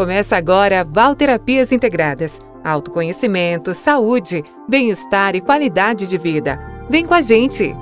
Começa agora Valterapias Integradas. Autoconhecimento, saúde, bem-estar e qualidade de vida. Vem com a gente!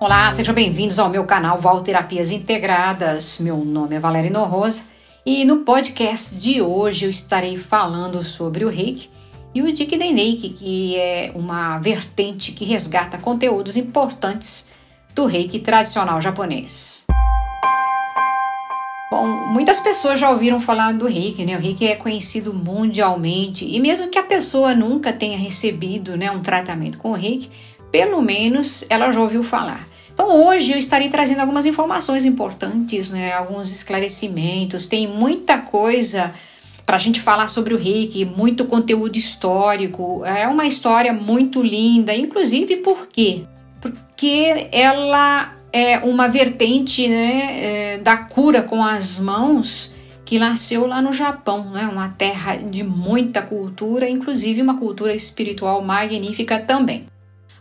Olá, sejam bem-vindos ao meu canal Valterapias Integradas. Meu nome é Valéria Rosa e no podcast de hoje eu estarei falando sobre o reiki e o Jikiden Reiki, que é uma vertente que resgata conteúdos importantes do reiki tradicional japonês. Bom, muitas pessoas já ouviram falar do reiki, né? O reiki é conhecido mundialmente e mesmo que a pessoa nunca tenha recebido né, um tratamento com o reiki, pelo menos ela já ouviu falar. Então hoje eu estarei trazendo algumas informações importantes, né, alguns esclarecimentos. Tem muita coisa para a gente falar sobre o reiki, muito conteúdo histórico. É uma história muito linda, inclusive por quê? Porque ela é uma vertente né, é, da cura com as mãos que nasceu lá no Japão, né, uma terra de muita cultura, inclusive uma cultura espiritual magnífica também.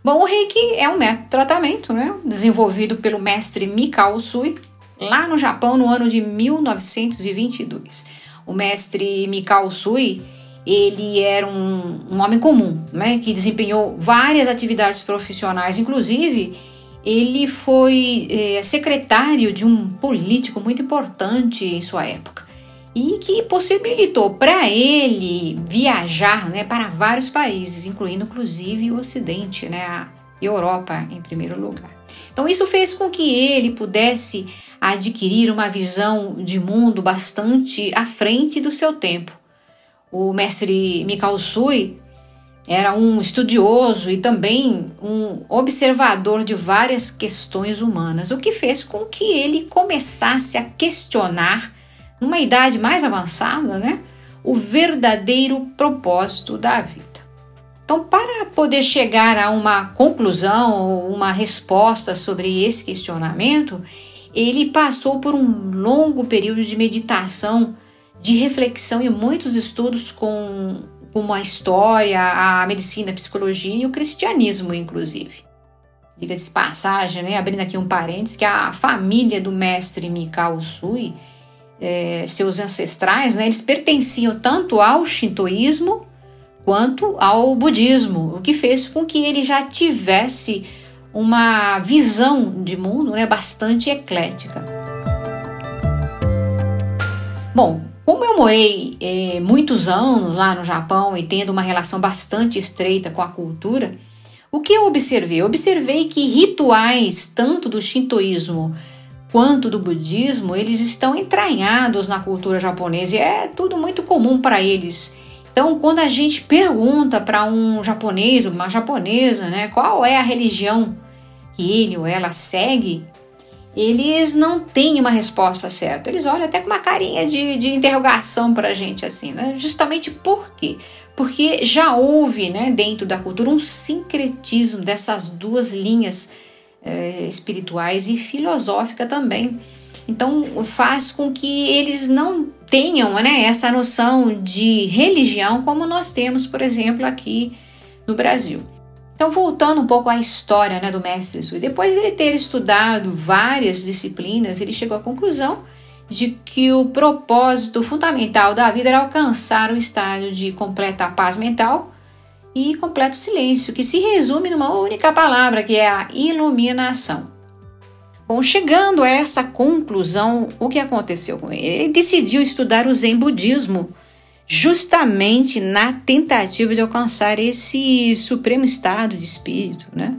Bom, o Reiki é um método de tratamento, né, desenvolvido pelo mestre Mikao Usui lá no Japão no ano de 1922. O mestre Mikao Usui, ele era um, um homem comum, né, que desempenhou várias atividades profissionais, inclusive ele foi é, secretário de um político muito importante em sua época e que possibilitou para ele viajar né, para vários países, incluindo inclusive o Ocidente, né, a Europa em primeiro lugar. Então isso fez com que ele pudesse adquirir uma visão de mundo bastante à frente do seu tempo. O mestre Mikao Sui era um estudioso e também um observador de várias questões humanas, o que fez com que ele começasse a questionar numa idade mais avançada, né, o verdadeiro propósito da vida. Então, para poder chegar a uma conclusão uma resposta sobre esse questionamento, ele passou por um longo período de meditação, de reflexão e muitos estudos com como a história, a medicina, a psicologia e o cristianismo, inclusive. Diga-se passagem, né, abrindo aqui um parênteses, que a família do mestre Mikao Sui é, seus ancestrais, né, eles pertenciam tanto ao shintoísmo quanto ao budismo, o que fez com que ele já tivesse uma visão de mundo né, bastante eclética. Bom, como eu morei é, muitos anos lá no Japão e tendo uma relação bastante estreita com a cultura, o que eu observei? Eu observei que rituais tanto do shintoísmo quanto do budismo, eles estão entranhados na cultura japonesa e é tudo muito comum para eles. Então, quando a gente pergunta para um japonês, uma japonesa, né, qual é a religião que ele ou ela segue, eles não têm uma resposta certa. Eles olham até com uma carinha de, de interrogação para a gente, assim, né? Justamente por quê? Porque já houve, né, dentro da cultura, um sincretismo dessas duas linhas é, espirituais e filosófica também. Então faz com que eles não tenham né, essa noção de religião como nós temos, por exemplo, aqui no Brasil. Então, voltando um pouco à história né, do mestre Sui, depois de ele ter estudado várias disciplinas, ele chegou à conclusão de que o propósito fundamental da vida era alcançar o estado de completa paz mental e completo silêncio, que se resume numa única palavra, que é a iluminação. Bom, chegando a essa conclusão, o que aconteceu com ele? Ele decidiu estudar o Zen budismo, justamente na tentativa de alcançar esse supremo estado de espírito, né?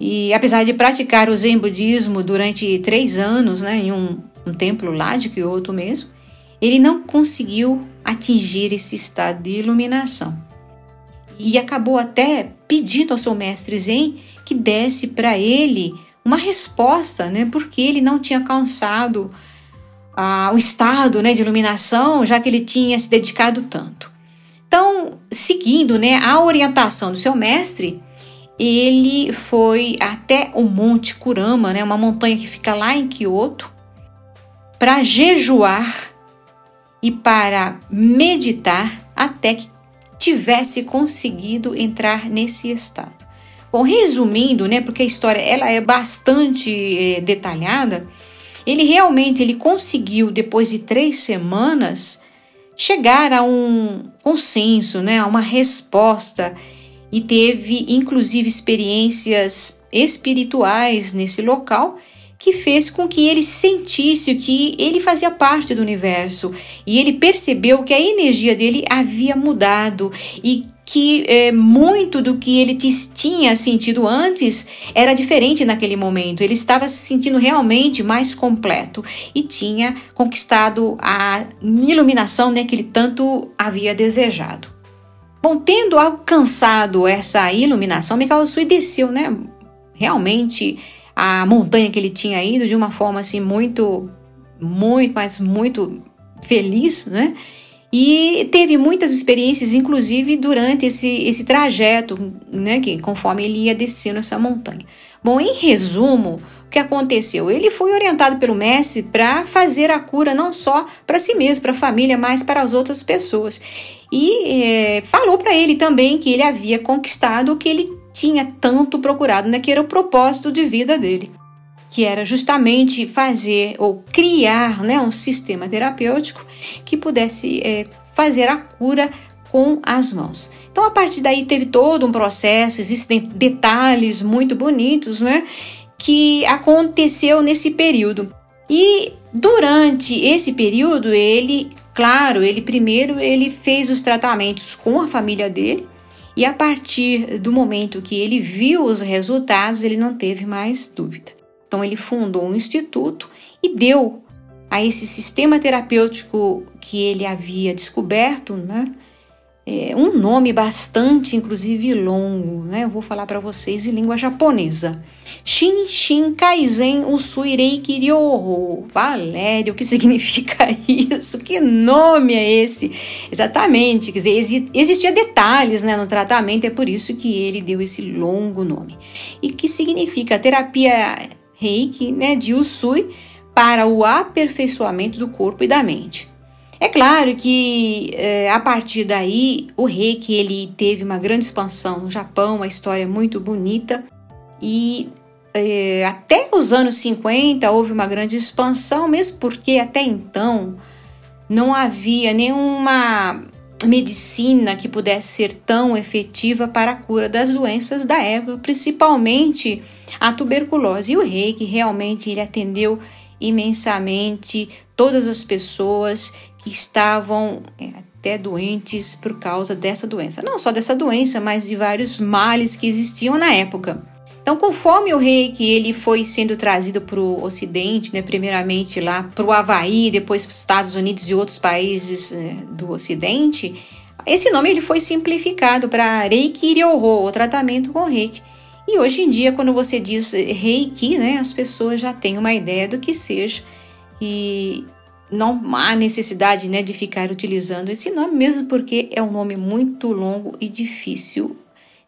E apesar de praticar o Zen budismo durante três anos, né, em um, um templo lá de Kyoto mesmo, ele não conseguiu atingir esse estado de iluminação e acabou até pedindo ao seu mestre Zen que desse para ele uma resposta, né? Porque ele não tinha alcançado ah, o estado né, de iluminação, já que ele tinha se dedicado tanto. Então, seguindo né, a orientação do seu mestre, ele foi até o Monte Kurama, né, uma montanha que fica lá em Kyoto, para jejuar e para meditar até que tivesse conseguido entrar nesse estado. Bom, resumindo, né, porque a história ela é bastante é, detalhada, ele realmente ele conseguiu depois de três semanas chegar a um consenso, né, a uma resposta e teve inclusive experiências espirituais nesse local que fez com que ele sentisse que ele fazia parte do universo e ele percebeu que a energia dele havia mudado e que é, muito do que ele tinha sentido antes era diferente naquele momento. Ele estava se sentindo realmente mais completo e tinha conquistado a iluminação né, que ele tanto havia desejado. Bom, tendo alcançado essa iluminação, Mikao Sui desceu, né? Realmente a montanha que ele tinha ido de uma forma assim muito, muito, mas muito feliz, né? E teve muitas experiências, inclusive durante esse, esse trajeto, né, que conforme ele ia descendo essa montanha. Bom, em resumo, o que aconteceu? Ele foi orientado pelo mestre para fazer a cura não só para si mesmo, para a família, mas para as outras pessoas. E é, falou para ele também que ele havia conquistado o que ele tinha tanto procurado, né, que era o propósito de vida dele que era justamente fazer ou criar né, um sistema terapêutico que pudesse é, fazer a cura com as mãos. Então, a partir daí, teve todo um processo, existem detalhes muito bonitos né, que aconteceu nesse período. E durante esse período, ele, claro, ele primeiro ele fez os tratamentos com a família dele, e a partir do momento que ele viu os resultados, ele não teve mais dúvida. Então, ele fundou um instituto e deu a esse sistema terapêutico que ele havia descoberto, né? É, um nome bastante, inclusive, longo, né? Eu vou falar para vocês em língua japonesa. Shin Shin Kaizen Usui Reiki Ryoho. Valério, o que significa isso? Que nome é esse? Exatamente, quer dizer, existia detalhes né, no tratamento, é por isso que ele deu esse longo nome. E que significa terapia reiki né, de Usui para o aperfeiçoamento do corpo e da mente. É claro que é, a partir daí o reiki ele teve uma grande expansão no Japão, uma história muito bonita e é, até os anos 50 houve uma grande expansão, mesmo porque até então não havia nenhuma medicina que pudesse ser tão efetiva para a cura das doenças da época, principalmente a tuberculose. E o rei que realmente ele atendeu imensamente todas as pessoas que estavam é, até doentes por causa dessa doença. Não só dessa doença, mas de vários males que existiam na época. Então, conforme o rei que ele foi sendo trazido para o Ocidente, né, primeiramente lá para o Havaí, depois para os Estados Unidos e outros países né, do Ocidente, esse nome ele foi simplificado para Reiki Ryoho, o tratamento com Reiki. E hoje em dia, quando você diz Reiki, né, as pessoas já têm uma ideia do que seja e não há necessidade né, de ficar utilizando esse nome, mesmo porque é um nome muito longo e difícil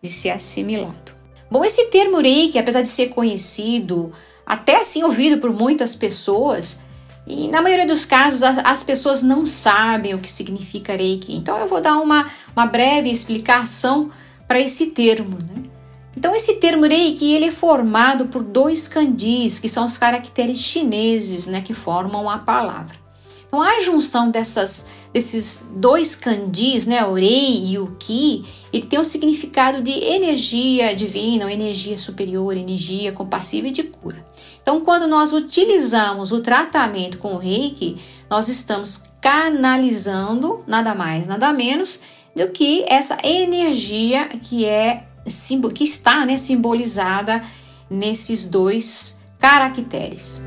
de ser assimilado. Bom, esse termo reiki, apesar de ser conhecido, até assim ouvido por muitas pessoas, e na maioria dos casos as, as pessoas não sabem o que significa reiki. Então eu vou dar uma, uma breve explicação para esse termo. Né? Então esse termo reiki ele é formado por dois kanjis, que são os caracteres chineses né, que formam a palavra. Então a junção dessas desses dois kanjis, né, o rei e o ki, ele tem um significado de energia divina, energia superior, energia compassiva e de cura. Então, quando nós utilizamos o tratamento com o reiki, nós estamos canalizando nada mais, nada menos do que essa energia que é que está né, simbolizada nesses dois caracteres.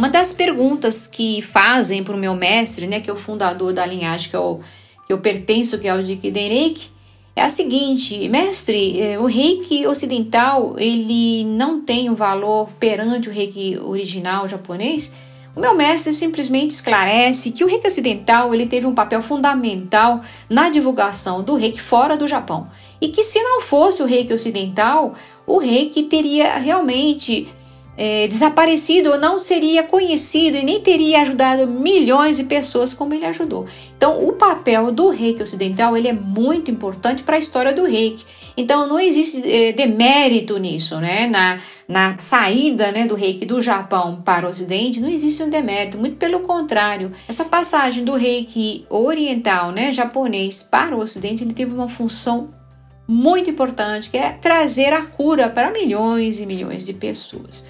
Uma das perguntas que fazem para o meu mestre, né, que é o fundador da linhagem que eu, que eu pertenço, que é o Jikiden Reiki, é a seguinte, mestre, é, o reiki ocidental ele não tem um valor perante o reiki original japonês? O meu mestre simplesmente esclarece que o reiki ocidental ele teve um papel fundamental na divulgação do reiki fora do Japão e que se não fosse o reiki ocidental, o reiki teria realmente é, desaparecido ou não seria conhecido e nem teria ajudado milhões de pessoas como ele ajudou. Então, o papel do reiki ocidental ele é muito importante para a história do reiki. Então, não existe é, demérito nisso, né? Na, na saída né, do reiki do Japão para o ocidente, não existe um demérito, muito pelo contrário. Essa passagem do reiki oriental, né, japonês, para o ocidente, ele teve uma função muito importante, que é trazer a cura para milhões e milhões de pessoas.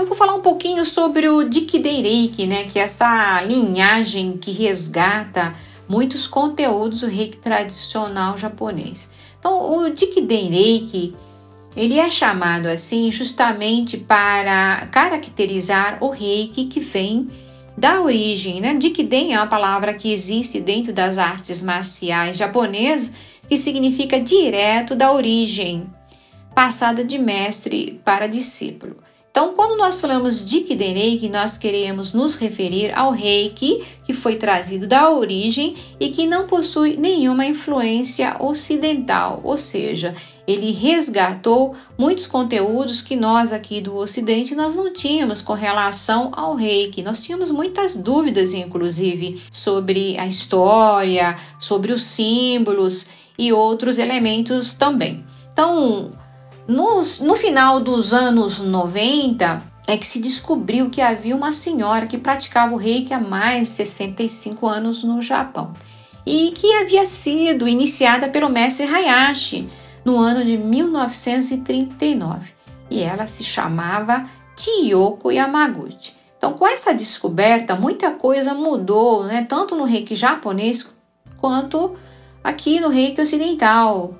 Eu vou falar um pouquinho sobre o Reiki, né, que é essa linhagem que resgata muitos conteúdos do reiki tradicional japonês. Então o Reiki, ele é chamado assim justamente para caracterizar o reiki que vem da origem, né? Jikiden é uma palavra que existe dentro das artes marciais japonesas que significa direto da origem, passada de mestre para discípulo. Então, quando nós falamos de Kidenreiki, nós queremos nos referir ao reiki que foi trazido da origem e que não possui nenhuma influência ocidental, ou seja, ele resgatou muitos conteúdos que nós aqui do Ocidente nós não tínhamos com relação ao reiki. Nós tínhamos muitas dúvidas, inclusive, sobre a história, sobre os símbolos e outros elementos também. Então, no final dos anos 90, é que se descobriu que havia uma senhora que praticava o reiki há mais de 65 anos no Japão e que havia sido iniciada pelo mestre Hayashi no ano de 1939 e ela se chamava Chiyoko Yamaguchi. Então, com essa descoberta, muita coisa mudou, né, tanto no reiki japonês quanto aqui no reiki ocidental.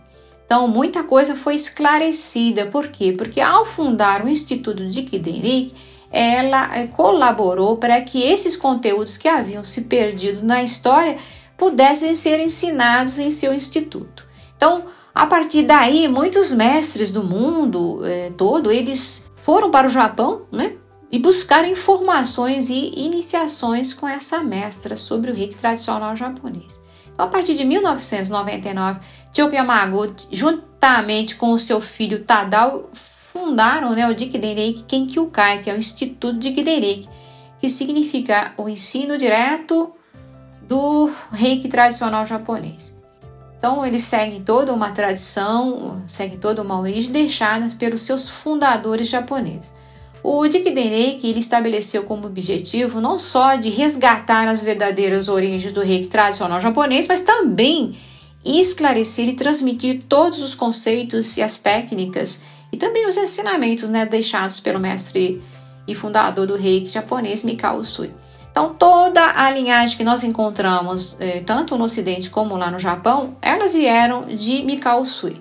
Então, muita coisa foi esclarecida. Por quê? Porque ao fundar o Instituto de Kidenrik, ela eh, colaborou para que esses conteúdos que haviam se perdido na história pudessem ser ensinados em seu instituto. Então, a partir daí, muitos mestres do mundo eh, todo, eles foram para o Japão, né? E buscaram informações e iniciações com essa mestra sobre o reiki tradicional japonês. Então, a partir de 1999, Choki Yamaguchi, juntamente com o seu filho Tadao, fundaram né, o Jikidenreiki Kenkyukai, que é o Instituto Jikidenreiki, que significa o ensino direto do reiki tradicional japonês. Então, eles seguem toda uma tradição, seguem toda uma origem deixada pelos seus fundadores japoneses. O Dikidenreiki ele estabeleceu como objetivo não só de resgatar as verdadeiras origens do reiki tradicional japonês, mas também esclarecer e transmitir todos os conceitos e as técnicas e também os ensinamentos né, deixados pelo mestre e fundador do reiki japonês Mikao Usui. Então, toda a linhagem que nós encontramos, eh, tanto no Ocidente como lá no Japão, elas vieram de Mikao Usui.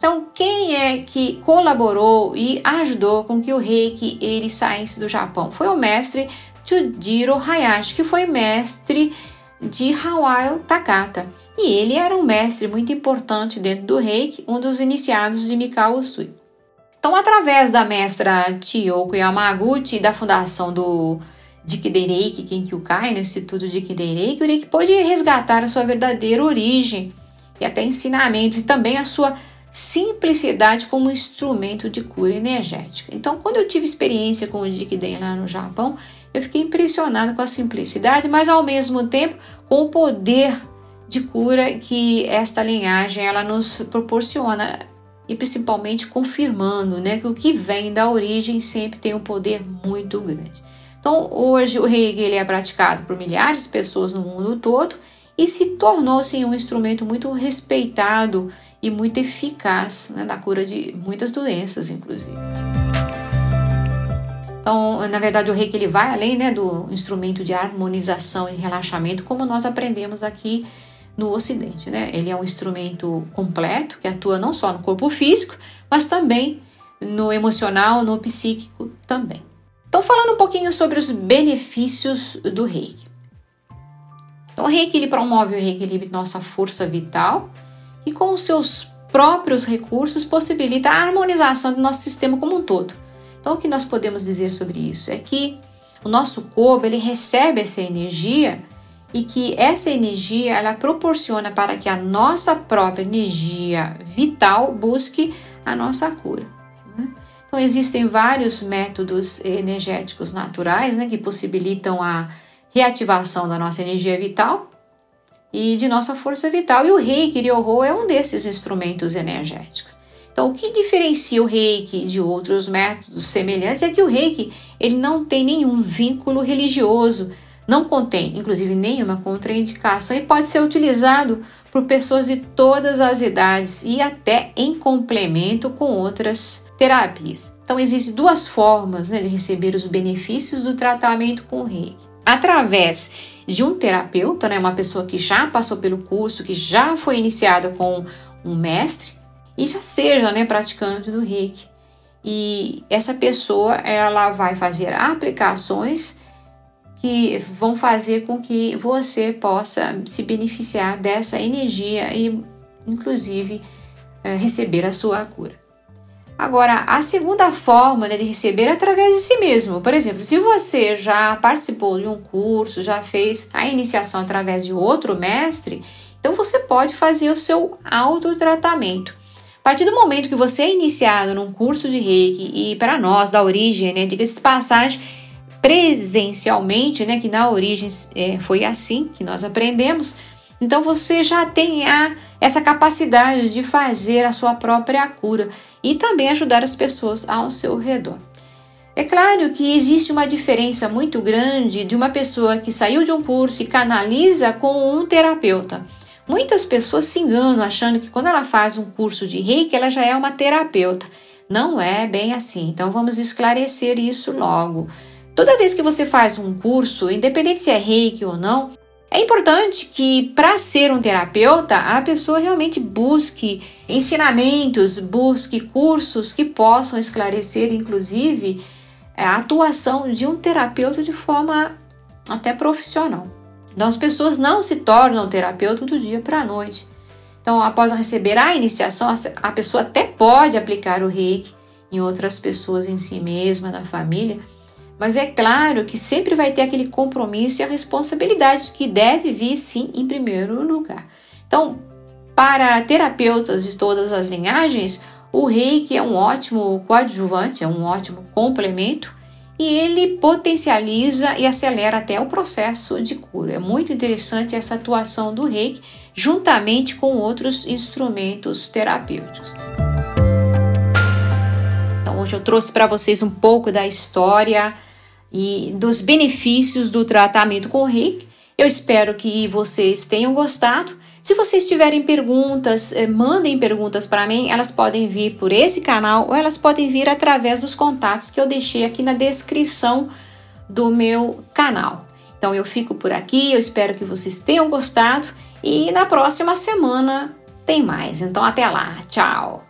Então, quem é que colaborou e ajudou com que o reiki ele saísse do Japão? Foi o mestre Chujiro Hayashi, que foi mestre de Hawaii Takata. E ele era um mestre muito importante dentro do reiki, um dos iniciados de Mikao Usui. Então, através da mestra Chiyoko Yamaguchi e da fundação do Jikiden Reiki Kenkyukai, no Instituto Jikiden Reiki, o reiki pôde resgatar a sua verdadeira origem e até ensinamentos e também a sua simplicidade como instrumento de cura energética. Então, quando eu tive experiência com o Jikiden lá no Japão, eu fiquei impressionado com a simplicidade, mas ao mesmo tempo com o poder de cura que esta linhagem ela nos proporciona e principalmente confirmando, né, que o que vem da origem sempre tem um poder muito grande. Então, hoje o Reiki ele é praticado por milhares de pessoas no mundo todo e se tornou-se um instrumento muito respeitado e muito eficaz né, na cura de muitas doenças, inclusive. Então, na verdade, o reiki ele vai além né, do instrumento de harmonização e relaxamento, como nós aprendemos aqui no Ocidente. Né? Ele é um instrumento completo que atua não só no corpo físico, mas também no emocional, no psíquico também. Então, falando um pouquinho sobre os benefícios do reiki. Então, o reiki ele promove o reequilíbrio de nossa força vital e com os seus próprios recursos possibilita a harmonização do nosso sistema como um todo. Então, o que nós podemos dizer sobre isso é que o nosso corpo ele recebe essa energia e que essa energia ela proporciona para que a nossa própria energia vital busque a nossa cura. Né? Então, existem vários métodos energéticos naturais né, que possibilitam a reativação da nossa energia vital e de nossa força vital. E o reiki Ryoho é um desses instrumentos energéticos. Então, o que diferencia o reiki de outros métodos semelhantes é que o reiki ele não tem nenhum vínculo religioso, não contém, inclusive, nenhuma contraindicação e pode ser utilizado por pessoas de todas as idades e até em complemento com outras terapias. Então, existem duas formas né, de receber os benefícios do tratamento com o reiki. Através de um terapeuta, né, uma pessoa que já passou pelo curso, que já foi iniciada com um mestre e já seja né, praticante do reiki. E essa pessoa ela vai fazer aplicações que vão fazer com que você possa se beneficiar dessa energia e, inclusive, é, receber a sua cura. Agora, a segunda forma né, de receber é através de si mesmo. Por exemplo, se você já participou de um curso, já fez a iniciação através de outro mestre, então você pode fazer o seu autotratamento. A partir do momento que você é iniciado num curso de reiki, e para nós, da origem, né, diga-se de passagem, presencialmente, né, que na origem é, foi assim que nós aprendemos, então você já tem a, essa capacidade de fazer a sua própria cura e também ajudar as pessoas ao seu redor. É claro que existe uma diferença muito grande de uma pessoa que saiu de um curso e canaliza com um terapeuta. Muitas pessoas se enganam achando que quando ela faz um curso de reiki, ela já é uma terapeuta. Não é bem assim. Então vamos esclarecer isso logo. Toda vez que você faz um curso, independente se é reiki ou não, é importante que, para ser um terapeuta, a pessoa realmente busque ensinamentos, busque cursos que possam esclarecer, inclusive, a atuação de um terapeuta de forma até profissional. Então, as pessoas não se tornam terapeuta do dia para a noite. Então, após receber a iniciação, a pessoa até pode aplicar o reiki em outras pessoas, em si mesma, na família, mas é claro que sempre vai ter aquele compromisso e a responsabilidade que deve vir sim em primeiro lugar. Então, para terapeutas de todas as linhagens, o reiki é um ótimo coadjuvante, é um ótimo complemento e ele potencializa e acelera até o processo de cura. É muito interessante essa atuação do reiki juntamente com outros instrumentos terapêuticos. Então, hoje eu trouxe para vocês um pouco da história e dos benefícios do tratamento com reiki. Eu espero que vocês tenham gostado. Se vocês tiverem perguntas, eh, mandem perguntas para mim. Elas podem vir por esse canal ou elas podem vir através dos contatos que eu deixei aqui na descrição do meu canal. Então eu fico por aqui, eu espero que vocês tenham gostado e na próxima semana tem mais. Então até lá, tchau!